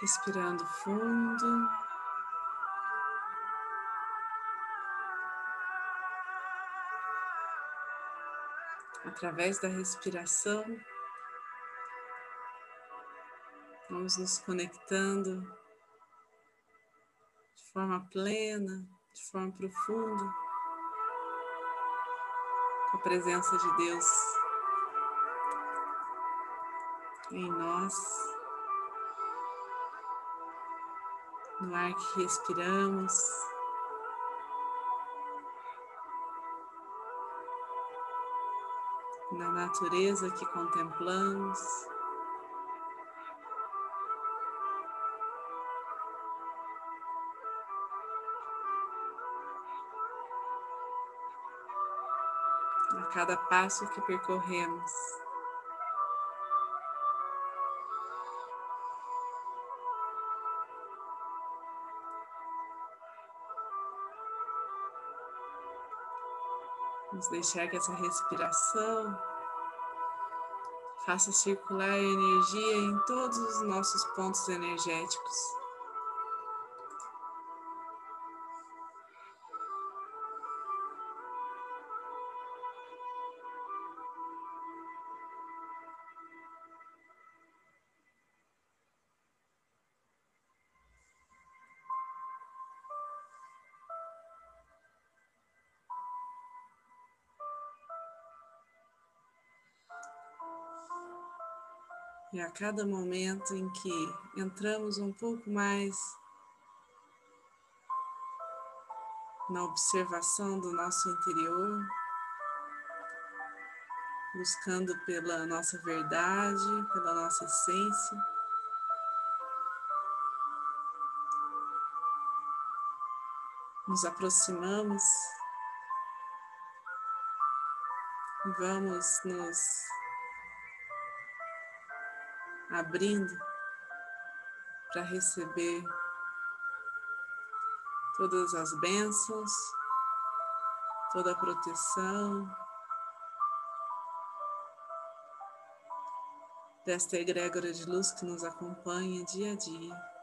Respirando fundo. Através da respiração, vamos nos conectando de forma plena, de forma profunda, com a presença de Deus em nós, no ar que respiramos. Na natureza que contemplamos. A cada passo que percorremos. Vamos deixar que essa respiração faça circular a energia em todos os nossos pontos energéticos. E a cada momento em que entramos um pouco mais na observação do nosso interior, buscando pela nossa verdade, pela nossa essência. Nos aproximamos vamos nos abrindo para receber todas as bênçãos, toda a proteção desta egrégora de luz que nos acompanha dia a dia.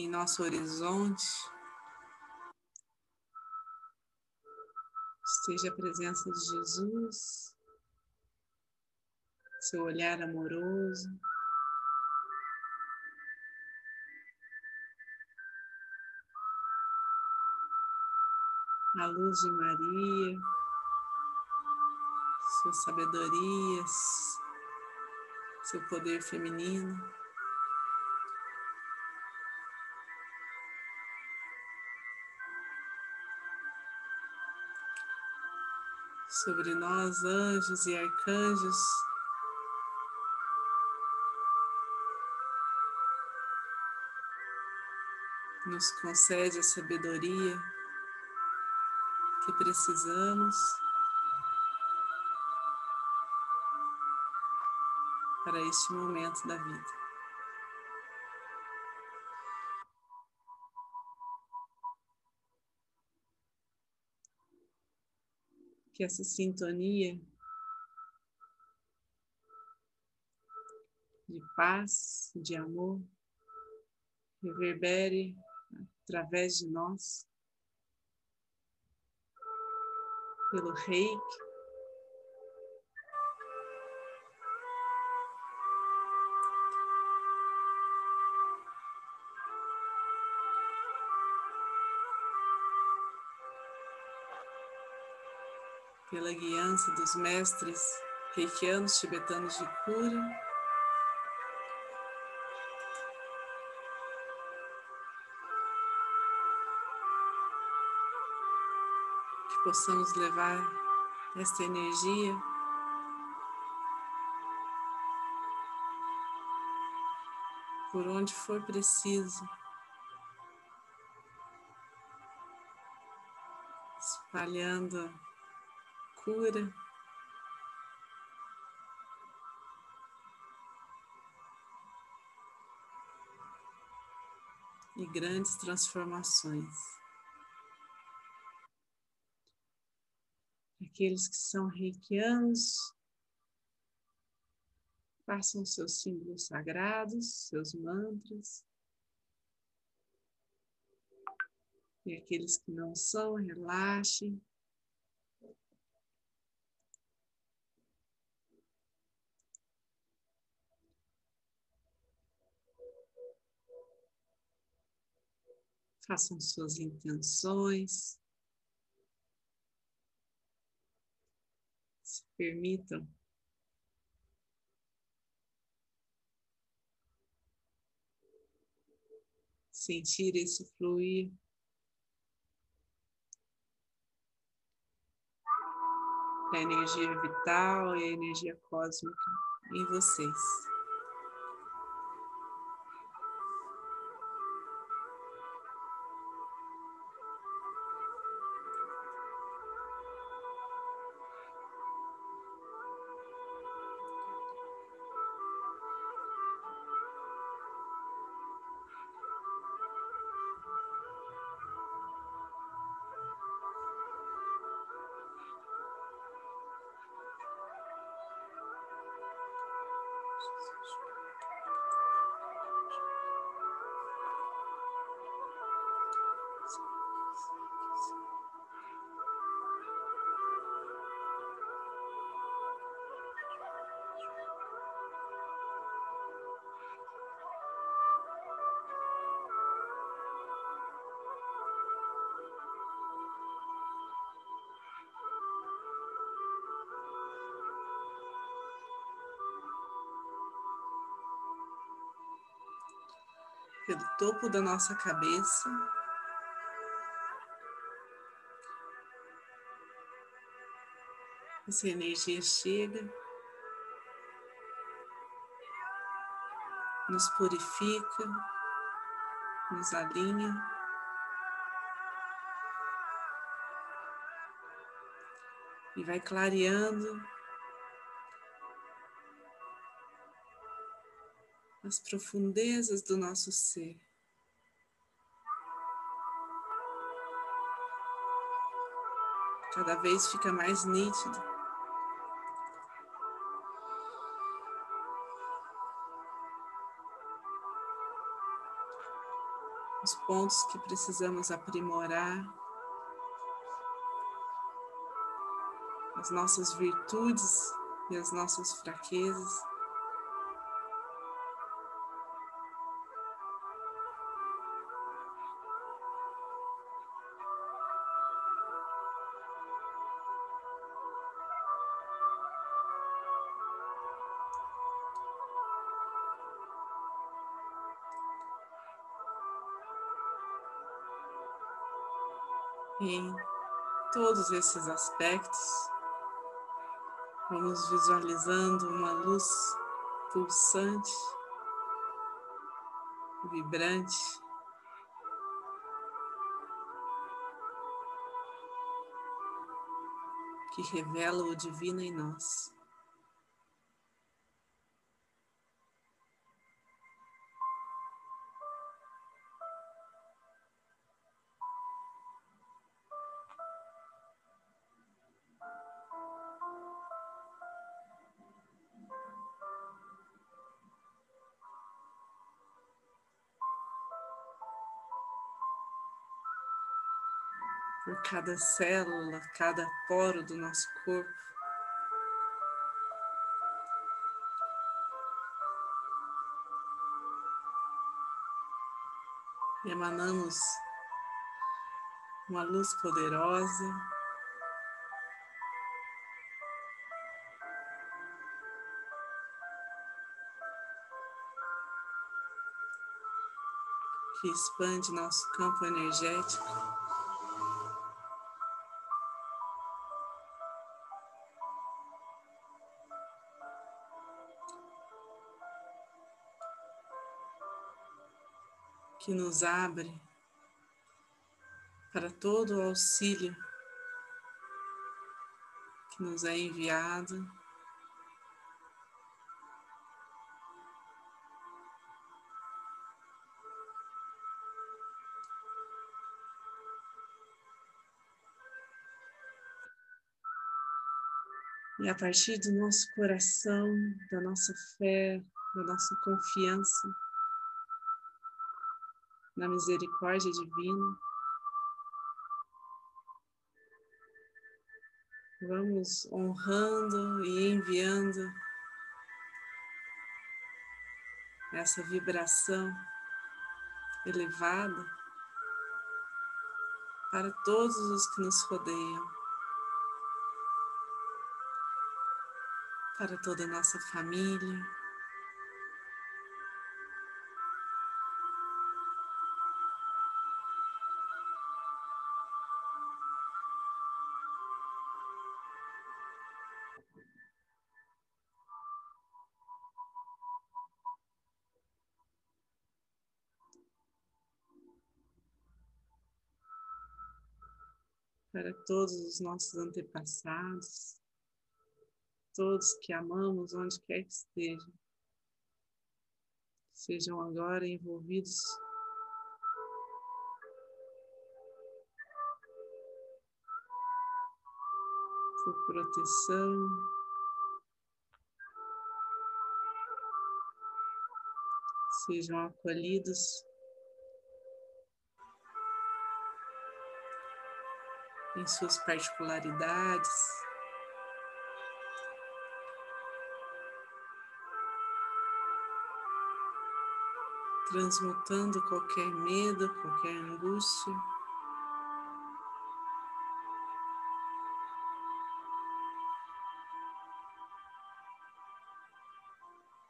Em nosso horizonte esteja a presença de Jesus, seu olhar amoroso. A luz de Maria, sua sabedoria, seu poder feminino. Sobre nós, anjos e arcanjos. Nos concede a sabedoria que precisamos para este momento da vida. Que essa sintonia de paz, de amor, reverbere através de nós, pelo reiki, pela guiança dos mestres reikianos tibetanos de cura. Que possamos levar esta energia por onde for preciso. Espalhando cura. e grandes transformações. Aqueles que são reikianos, façam seus símbolos sagrados, seus mantras. E aqueles que não são, relaxem. Façam suas intenções. Se permitam sentir esse fluir. A energia vital e a energia cósmica em vocês. Jesus. Pelo topo da nossa cabeça. Essa energia chega, nos purifica, nos alinha. E vai clareando as profundezas do nosso ser. Cada vez fica mais nítido. Os pontos que precisamos aprimorar, as nossas virtudes e as nossas fraquezas. Em todos esses aspectos, vamos visualizando uma luz pulsante, vibrante, que revela o divino em nós. Por cada célula, cada poro do nosso corpo. Emanamos uma luz poderosa. Que expande nosso campo energético. que nos abre para todo o auxílio que nos é enviado. E a partir do nosso coração, da nossa fé, da nossa confiança, na misericórdia divina, vamos honrando e enviando essa vibração elevada para todos os que nos rodeiam, para toda a nossa família. Para todos os nossos antepassados, todos que amamos onde quer que estejam, sejam agora envolvidos por proteção, sejam acolhidos em suas particularidades. Transmutando qualquer medo, qualquer angústia.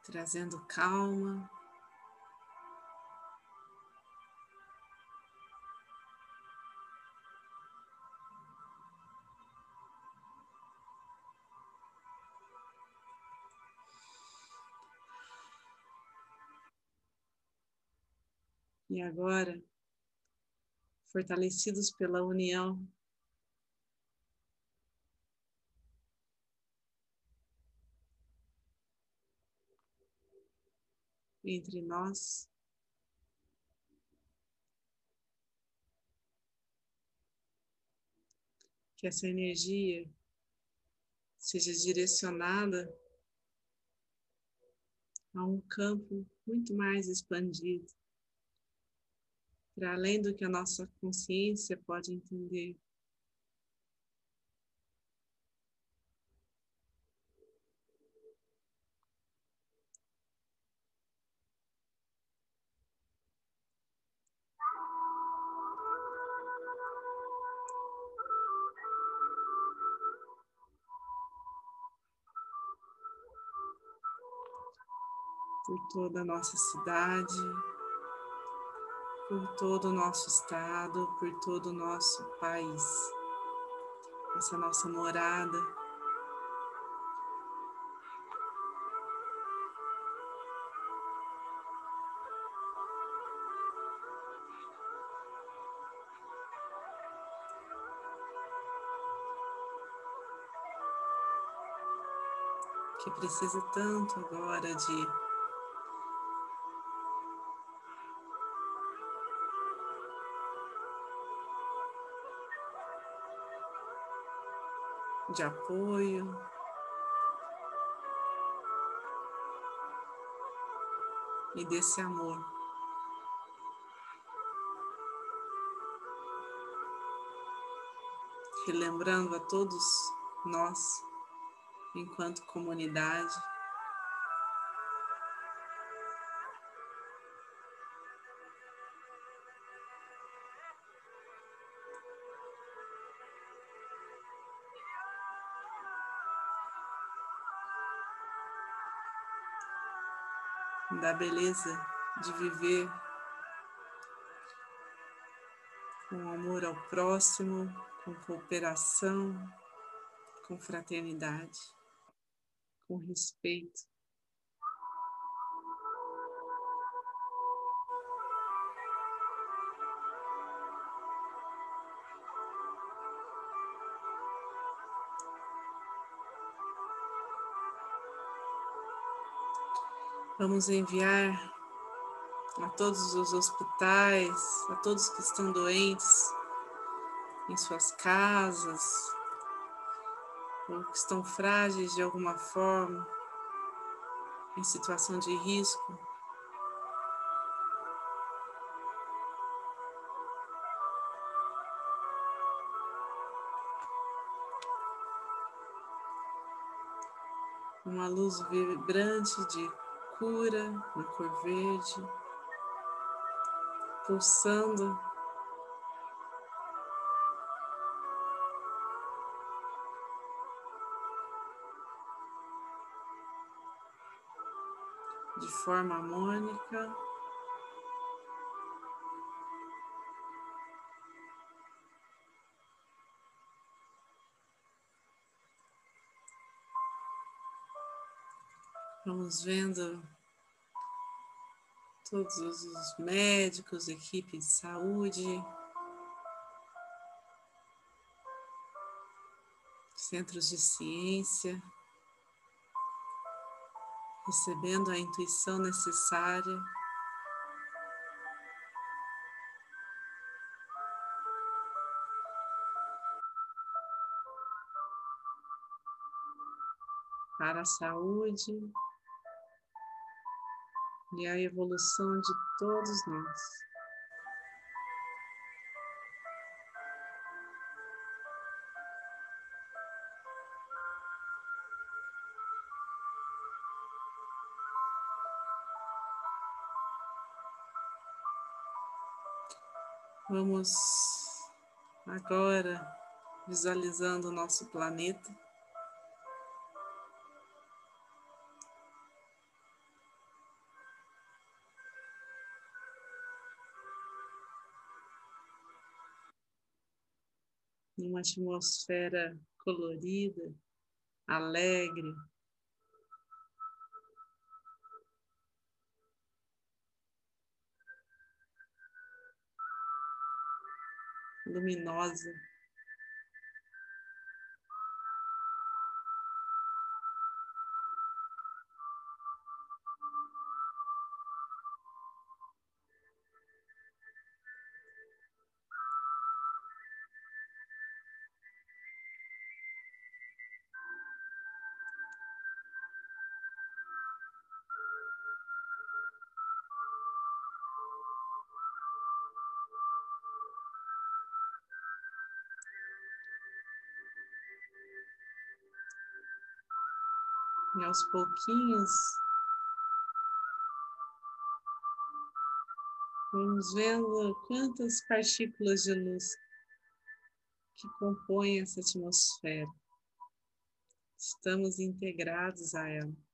Trazendo calma. E agora, fortalecidos pela união, entre nós, que essa energia seja direcionada a um campo muito mais expandido para além do que a nossa consciência pode entender. Por toda a nossa cidade, por todo o nosso estado, por todo o nosso país, essa nossa morada. Que precisa tanto agora de de apoio. E desse amor. Relembrando a todos nós, enquanto comunidade, da beleza de viver com amor ao próximo, com cooperação, com fraternidade, com respeito. Vamos enviar a todos os hospitais, a todos que estão doentes em suas casas, ou que estão frágeis de alguma forma, em situação de risco. Uma luz vibrante de cura na cor verde, pulsando de forma harmônica. Vamos vendo todos os médicos, equipe de saúde, centros de ciência. Recebendo a intuição necessária. Para a saúde e a evolução de todos nós. Vamos agora visualizando o nosso planeta. Numa atmosfera colorida, alegre, luminosa. Aos pouquinhos, vamos vendo quantas partículas de luz que compõem essa atmosfera. Estamos integrados a ela.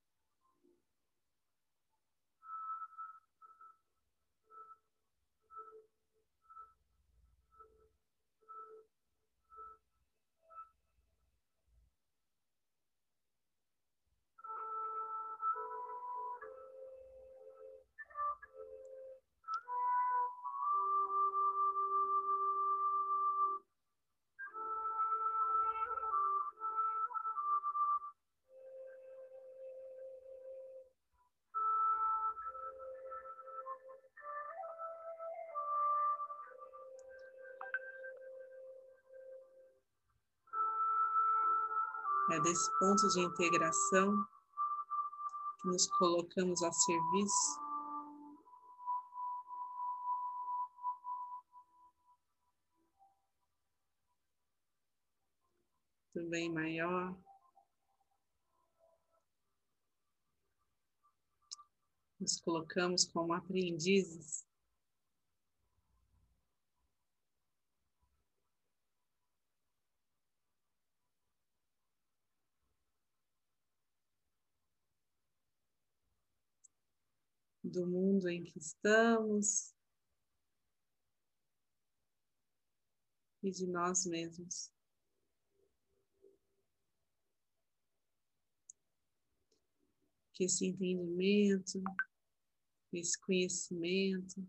É desse ponto de integração que nos colocamos a serviço do bem maior. Nos colocamos como aprendizes do mundo em que estamos e de nós mesmos. Que esse entendimento, esse conhecimento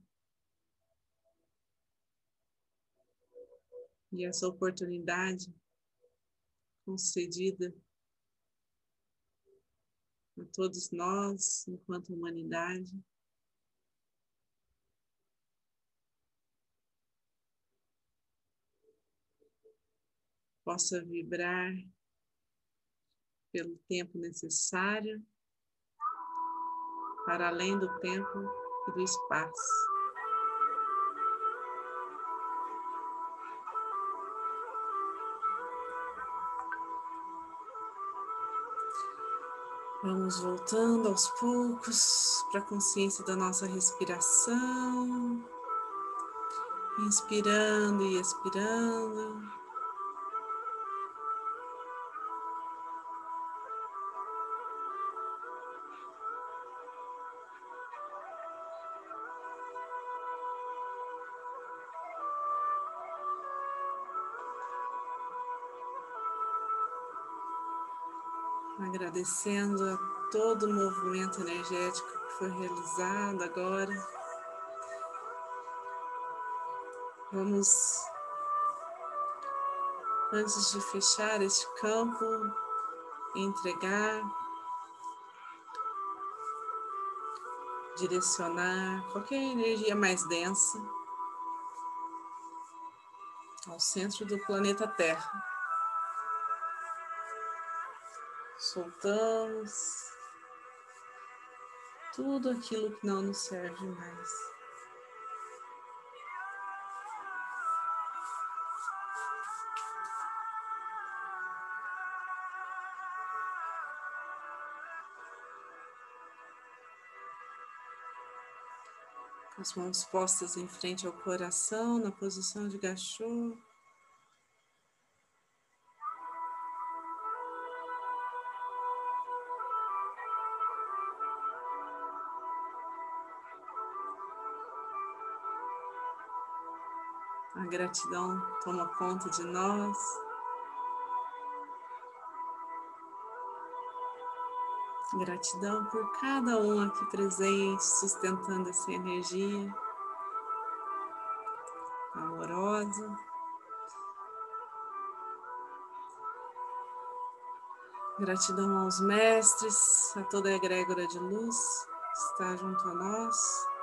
e essa oportunidade concedida a todos nós, enquanto humanidade. Possa vibrar pelo tempo necessário para além do tempo e do espaço. Vamos voltando aos poucos para a consciência da nossa respiração. Inspirando e expirando. Agradecendo a todo o movimento energético que foi realizado agora. Vamos, antes de fechar este campo, entregar, direcionar qualquer energia mais densa ao centro do planeta Terra. Soltamos tudo aquilo que não nos serve mais. as mãos postas em frente ao coração, na posição de gachô. Gratidão toma conta de nós. Gratidão por cada um aqui presente, sustentando essa energia amorosa. Gratidão aos mestres, a toda a egrégora de luz que está junto a nós.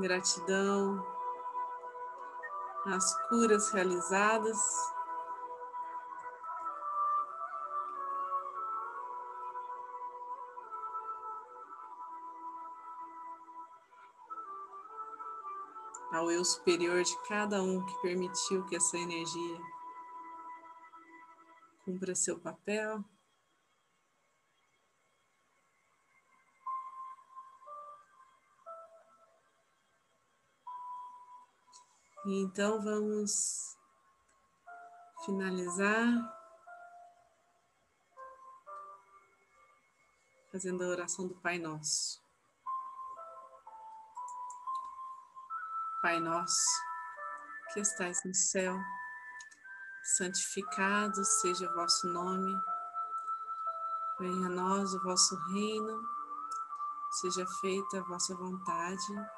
Gratidão às curas realizadas. Ao eu superior de cada um que permitiu que essa energia cumpra seu papel. E então vamos finalizar fazendo a oração do Pai Nosso. Pai Nosso, que estais no céu, santificado seja o vosso nome, venha a nós o vosso reino, seja feita a vossa vontade